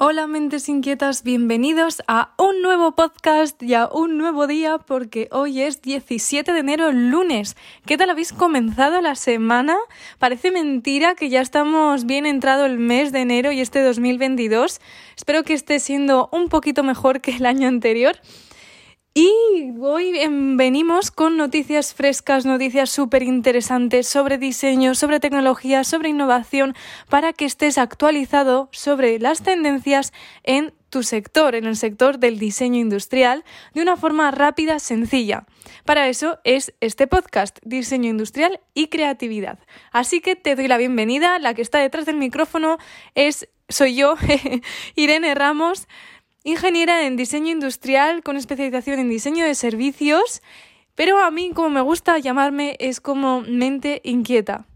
Hola mentes inquietas, bienvenidos a un nuevo podcast y a un nuevo día porque hoy es 17 de enero, lunes. ¿Qué tal habéis comenzado la semana? Parece mentira que ya estamos bien entrado el mes de enero y este 2022. Espero que esté siendo un poquito mejor que el año anterior. Y hoy venimos con noticias frescas, noticias súper interesantes sobre diseño, sobre tecnología, sobre innovación, para que estés actualizado sobre las tendencias en tu sector, en el sector del diseño industrial, de una forma rápida, sencilla. Para eso es este podcast, Diseño Industrial y Creatividad. Así que te doy la bienvenida, la que está detrás del micrófono es, soy yo, Irene Ramos ingeniera en diseño industrial con especialización en diseño de servicios, pero a mí como me gusta llamarme es como mente inquieta.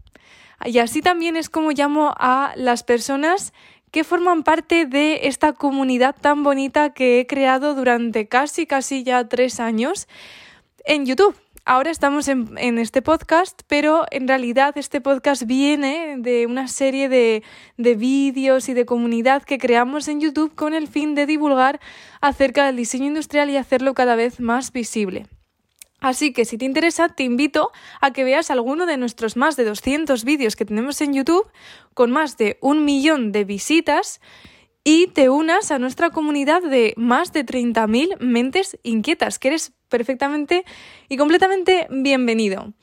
Y así también es como llamo a las personas que forman parte de esta comunidad tan bonita que he creado durante casi, casi ya tres años en YouTube ahora estamos en, este podcast, pero en realidad este podcast viene de una serie de, de vídeos y de comunidad que creamos en YouTube con el fin de divulgar acerca del diseño industrial y hacerlo cada vez más visible. Así que si te interesa, te invito a que veas alguno de nuestros más de 200 vídeos que tenemos en YouTube, con más de un millón de visitas, y te unas a nuestra comunidad de más de 30.000 mentes inquietas, que eres perfectamente y completamente bienvenido.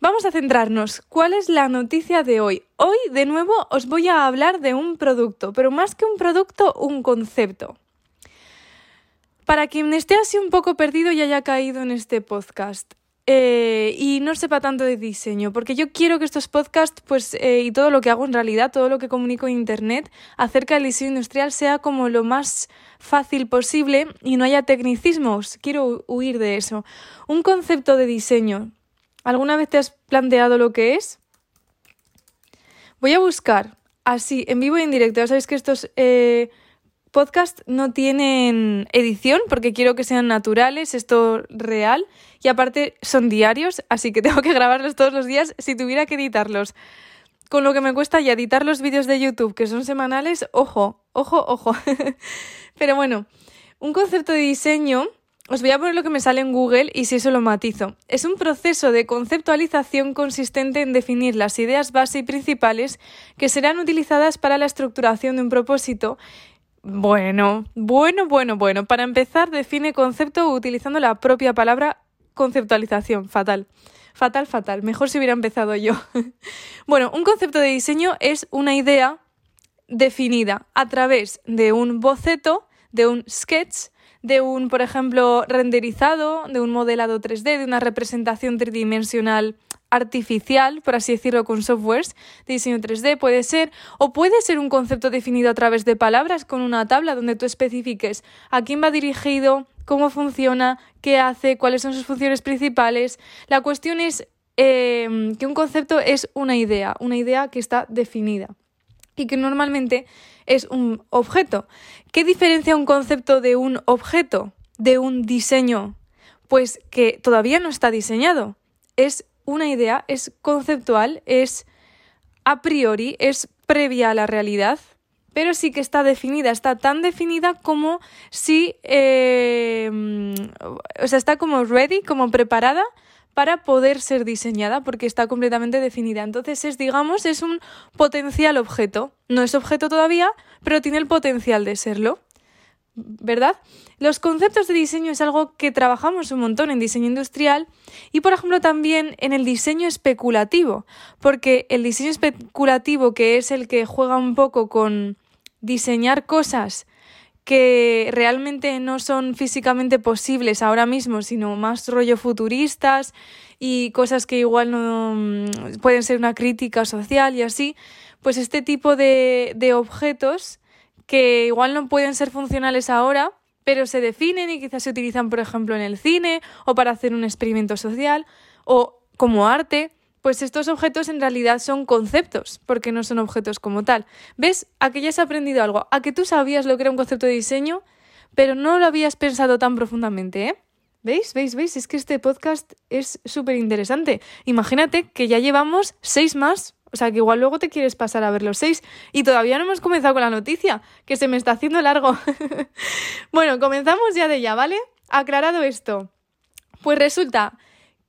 Vamos a centrarnos. ¿Cuál es la noticia de hoy? Hoy, de nuevo, os voy a hablar de un producto, pero más que un producto, un concepto. Para quien esté así un poco perdido y haya caído en este podcast, eh, y no sepa tanto de diseño, porque yo quiero que estos podcasts, pues, eh, y todo lo que hago en realidad, todo lo que comunico en Internet acerca del diseño industrial sea como lo más fácil posible y no haya tecnicismos. Quiero huir de eso. Un concepto de diseño. ¿Alguna vez te has planteado lo que es? Voy a buscar así, en vivo y en directo. Ya sabéis que estos eh, podcasts no tienen edición porque quiero que sean naturales, esto real y aparte son diarios, así que tengo que grabarlos todos los días si tuviera que editarlos. Con lo que me cuesta ya editar los vídeos de YouTube, que son semanales, ojo, ojo, ojo. Pero bueno, un concepto de diseño, os voy a poner lo que me sale en Google y si eso lo matizo. Es un proceso de conceptualización consistente en definir las ideas base y principales que serán utilizadas para la estructuración de un propósito bueno, bueno, bueno, bueno. Para empezar, define concepto utilizando la propia palabra conceptualización. Fatal. Fatal, fatal. Mejor si hubiera empezado yo. bueno, un concepto de diseño es una idea definida a través de un boceto, de un sketch, de un, por ejemplo, renderizado, de un modelado 3D, de una representación tridimensional artificial, por así decirlo, con softwares de diseño 3D, puede ser, o puede ser un concepto definido a través de palabras con una tabla donde tú especifiques a quién va dirigido, cómo funciona, qué hace, cuáles son sus funciones principales. La cuestión es em, que un concepto es una idea, una idea que está definida y que normalmente es un objeto. ¿Qué diferencia un concepto de un objeto, de un diseño? Pues que todavía no está diseñado. Es una idea, es conceptual, es a priori, es previa a la realidad pero sí que está definida, está tan definida como si, eh, o sea, está como ready, como preparada para poder ser diseñada porque está completamente definida. Entonces es, digamos, es un potencial objeto. No es objeto todavía, pero tiene el potencial de serlo. ¿Verdad? Los conceptos de diseño es algo que trabajamos un montón en diseño industrial y, por ejemplo, también en el diseño especulativo, porque el diseño especulativo, que es el que juega un poco con diseñar cosas que realmente no son físicamente posibles ahora mismo, sino más rollo futuristas y cosas que igual no mm, pueden ser una crítica social y así, pues este tipo de, de objetos que igual no pueden ser funcionales ahora, pero se definen y quizás se utilizan, por ejemplo, en el cine o para hacer un experimento social o como arte, pues estos objetos en realidad son conceptos, porque no son objetos como tal. ¿Ves? A que ya has aprendido algo, a que tú sabías lo que era un concepto de diseño, pero no lo habías pensado tan profundamente, ¿eh? ¿Veis? ¿Veis? ¿Veis? Es que este podcast es súper interesante. Imagínate que ya llevamos seis más, O sea que igual luego te quieres pasar a ver los seis. Y todavía no hemos comenzado con la noticia, que se me está haciendo largo. bueno, comenzamos ya de ya, ¿vale? Aclarado esto. Pues resulta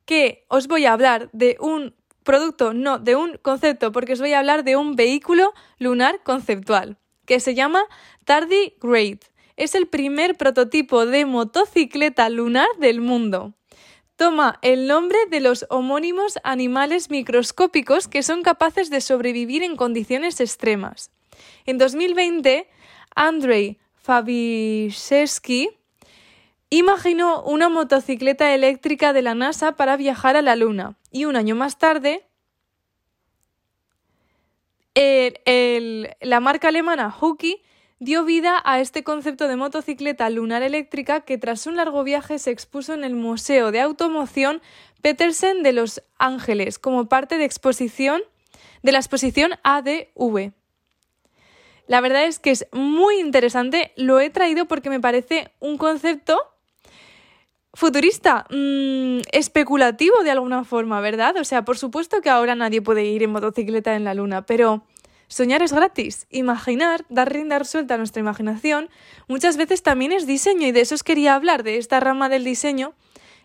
que os voy a hablar de un producto, no, de un concepto, porque os voy a hablar de un vehículo lunar conceptual, que se llama Tardy Great. Es el primer prototipo de motocicleta lunar del mundo toma el nombre de los homónimos animales microscópicos que son capaces de sobrevivir en condiciones extremas. En 2020, Andrei Fabiszewski imaginó una motocicleta eléctrica de la NASA para viajar a la Luna y un año más tarde, la marca alemana Huki dio vida a este concepto de motocicleta lunar eléctrica que tras un largo viaje se expuso en el Museo de Automoción Petersen de Los Ángeles como parte de exposición de la exposición ADV. La verdad es que es muy interesante, lo he traído porque me parece un concepto futurista, mm, especulativo de alguna forma, ¿verdad? O sea, por supuesto que ahora nadie puede ir en motocicleta en la luna, pero Soñar es gratis. Imaginar, dar rienda suelta a nuestra imaginación, muchas veces también es diseño y de eso os quería hablar, de esta rama del diseño,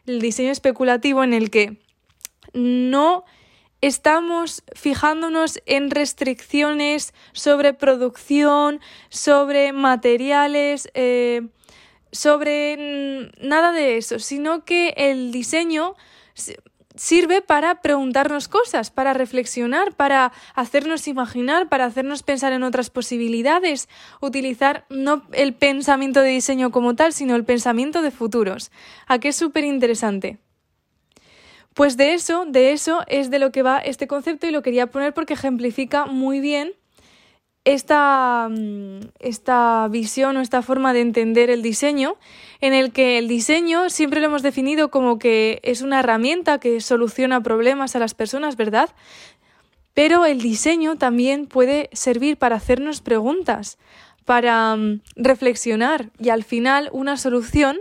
el diseño especulativo en el que no estamos fijándonos en restricciones sobre producción, sobre materiales, eh, sobre nada de eso, sino que el diseño sirve para preguntarnos cosas, para reflexionar, para hacernos imaginar, para hacernos pensar en otras posibilidades, utilizar no el pensamiento de diseño como tal, sino el pensamiento de futuros. ¿A qué es súper interesante? Pues de eso, de eso es de lo que va este concepto y lo quería poner porque ejemplifica muy bien esta, mm, esta visión o esta forma de entender el diseño, en el que el diseño siempre lo hemos definido como que es una herramienta que soluciona problemas a las personas, ¿verdad? Pero el diseño también puede servir para hacernos preguntas, para mm, reflexionar y al final una solución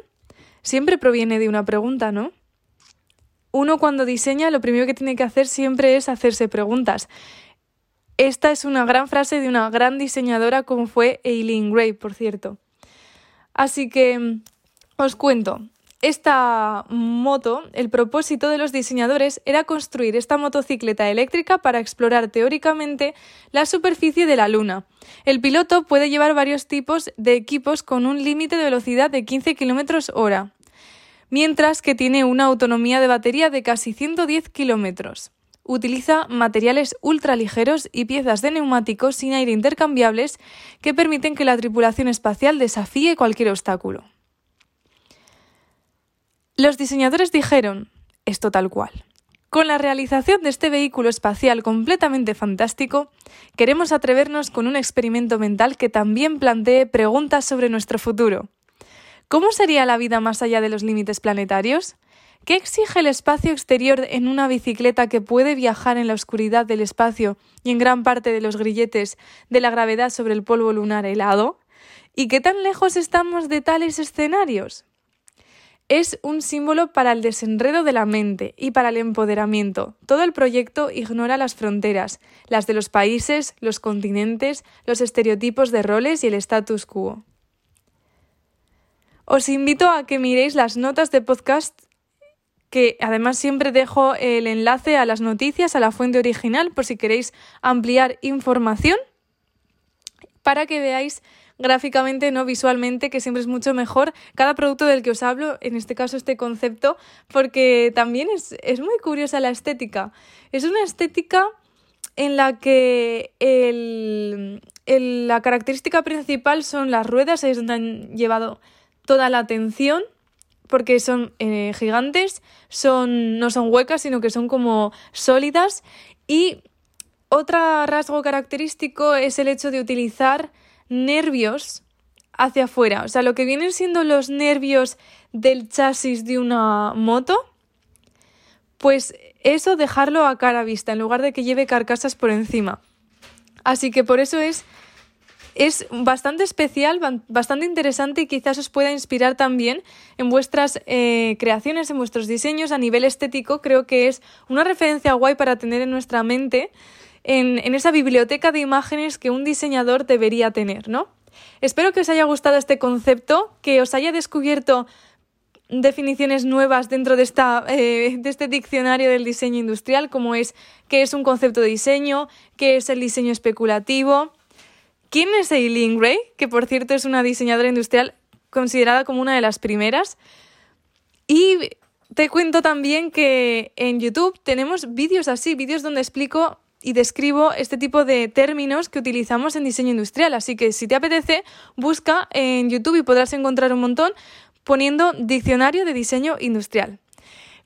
siempre proviene de una pregunta, ¿no? Uno cuando diseña lo primero que tiene que hacer siempre es hacerse preguntas. Esta es una gran frase de una gran diseñadora como fue Eileen Gray, por cierto. Así que mm, os cuento. Esta moto, el propósito de los diseñadores era construir esta motocicleta eléctrica para explorar teóricamente la superficie de la Luna. El piloto puede llevar varios tipos de equipos con un límite de velocidad de 15 km hora, mientras que tiene una autonomía de batería de casi 110 km utiliza materiales ultraligeros y piezas de neumáticos sin aire intercambiables que permiten que la tripulación espacial desafíe cualquier obstáculo. Los diseñadores dijeron, esto tal cual. Con la realización de este vehículo espacial completamente fantástico, queremos atrevernos con un experimento mental que también plantee preguntas sobre nuestro futuro. ¿Cómo sería la vida más allá de los límites planetarios? ¿Qué exige el espacio exterior en una bicicleta que puede viajar en la oscuridad del espacio y en gran parte de los grilletes de la gravedad sobre el polvo lunar helado? ¿Y qué tan lejos estamos de tales escenarios? Es un símbolo para el desenredo de la mente y para el empoderamiento. Todo el proyecto ignora las fronteras, las de los países, los continentes, los estereotipos de roles y el status quo. Os invito a que miréis las notas de podcast que además siempre dejo el enlace a las noticias, a la fuente original, por si queréis ampliar información, para que veáis gráficamente, no visualmente, que siempre es mucho mejor cada producto del que os hablo, en este caso este concepto, porque también es, es muy curiosa la estética. Es una estética en la que la característica principal son las ruedas, es donde han llevado toda la atención porque son eh, gigantes, son, no son huecas, sino que son como sólidas. Y otro rasgo característico es el hecho de utilizar nervios hacia afuera. O sea, lo que vienen siendo los nervios del chasis de una moto, pues eso dejarlo a cara vista, en lugar de que lleve carcasas por encima. Así que por eso es es bastante especial, bastante interesante y quizás os pueda inspirar también en vuestras eh, creaciones, en vuestros diseños a nivel estético. Creo que es una referencia guay para tener en nuestra mente en, en esa biblioteca de imágenes que un diseñador debería tener, ¿no? Espero que os haya gustado este concepto, que os haya descubierto definiciones nuevas dentro de, esta, eh, de este diccionario del diseño industrial, como es qué es un concepto de diseño, qué es el diseño especulativo. ¿Quién es Eileen Gray? Que por cierto es una diseñadora industrial considerada como una de las primeras. Y te cuento también que en YouTube tenemos vídeos así, vídeos donde explico y describo este tipo de términos que utilizamos en diseño industrial. Así que si te apetece, busca en YouTube y podrás encontrar un montón poniendo diccionario de diseño industrial.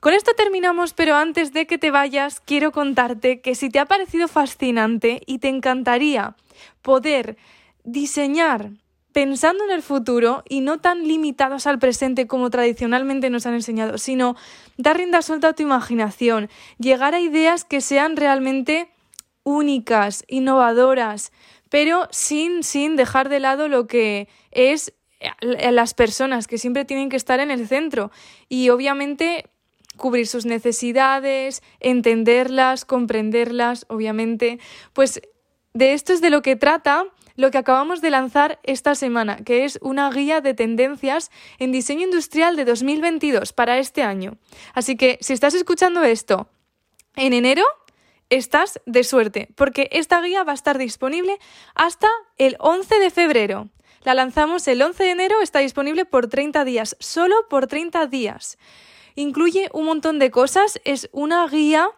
Con esto terminamos, pero antes de que te vayas, quiero contarte que si te ha parecido fascinante y te encantaría poder diseñar pensando en el futuro y no tan limitados al presente como tradicionalmente nos han enseñado, sino dar rienda suelta a tu imaginación, llegar a ideas que sean realmente únicas, innovadoras, pero sin, sin dejar de lado lo que es las personas que siempre tienen que estar en el centro y obviamente cubrir sus necesidades, entenderlas, comprenderlas, obviamente, pues de esto es de lo que trata lo que acabamos de lanzar esta semana, que es una guía de tendencias en diseño industrial de 2022 para este año. Así que si estás escuchando esto en enero, estás de suerte, porque esta guía va a estar disponible hasta el 11 de febrero. La lanzamos el 11 de enero, está disponible por 30 días, solo por 30 días. Incluye un montón de cosas, es una guía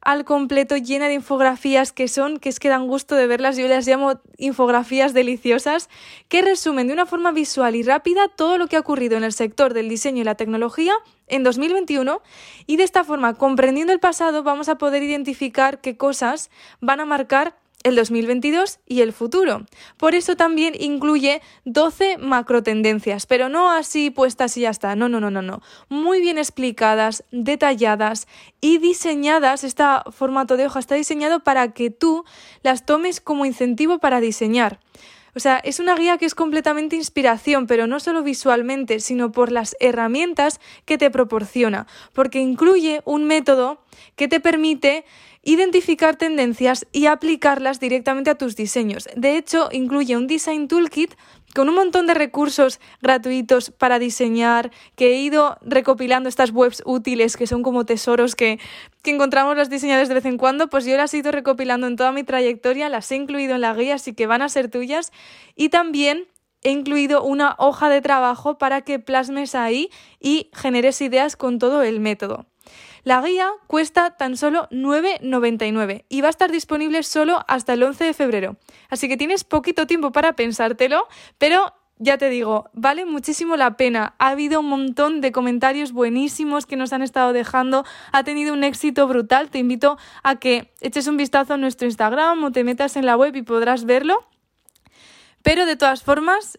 al completo llena de infografías que son, que es que dan gusto de verlas, yo las llamo infografías deliciosas, que resumen de una forma visual y rápida todo lo que ha ocurrido en el sector del diseño y la tecnología en 2021 y de esta forma, comprendiendo el pasado, vamos a poder identificar qué cosas van a marcar el 2022 y el futuro. Por eso también incluye 12 macro tendencias, pero no así puestas y ya está. No, no, no, no, no. Muy bien explicadas, detalladas y diseñadas. Este formato de hoja está diseñado para que tú las tomes como incentivo para diseñar. O sea, es una guía que es completamente inspiración, pero no solo visualmente, sino por las herramientas que te proporciona, porque incluye un método que te permite identificar tendencias y aplicarlas directamente a tus diseños. De hecho, incluye un Design Toolkit con un montón de recursos gratuitos para diseñar, que he ido recopilando estas webs útiles que son como tesoros que, que encontramos los diseñadores de vez en cuando, pues yo las he ido recopilando en toda mi trayectoria, las he incluido en la guía, así que van a ser tuyas. Y también he incluido una hoja de trabajo para que plasmes ahí y generes ideas con todo el método. La guía cuesta tan solo 9,99 y va a estar disponible solo hasta el 11 de febrero. Así que tienes poquito tiempo para pensártelo, pero ya te digo, vale muchísimo la pena. Ha habido un montón de comentarios buenísimos que nos han estado dejando. Ha tenido un éxito brutal. Te invito a que eches un vistazo a nuestro Instagram o te metas en la web y podrás verlo. Pero de todas formas,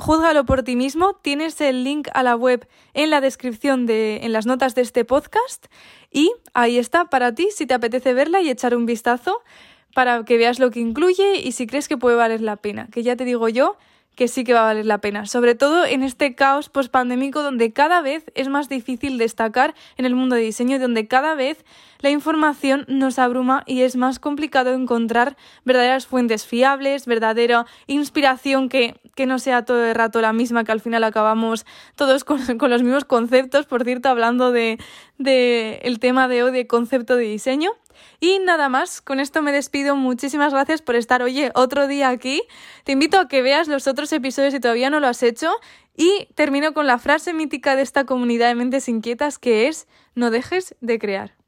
Júzgalo por ti mismo. Tienes el link a la web en la descripción de, en las notas de este podcast. Y ahí está para ti si te apetece verla y echar un vistazo para que veas lo que incluye y si crees que puede valer la pena. Que ya te digo yo que sí que va a valer la pena, sobre todo en este caos pospandémico donde cada vez es más difícil destacar en el mundo de diseño, donde cada vez la información nos abruma y es más complicado encontrar verdaderas fuentes fiables, verdadera inspiración que, que no sea todo el rato la misma, que al final acabamos todos con, con los mismos conceptos, por cierto, hablando de, de el tema de hoy de concepto de diseño. Y nada más, con esto me despido. Muchísimas gracias por estar, oye, otro día aquí. Te invito a que veas los otros episodios si todavía no lo has hecho. Y termino con la frase mítica de esta comunidad de mentes inquietas que es, no dejes de crear.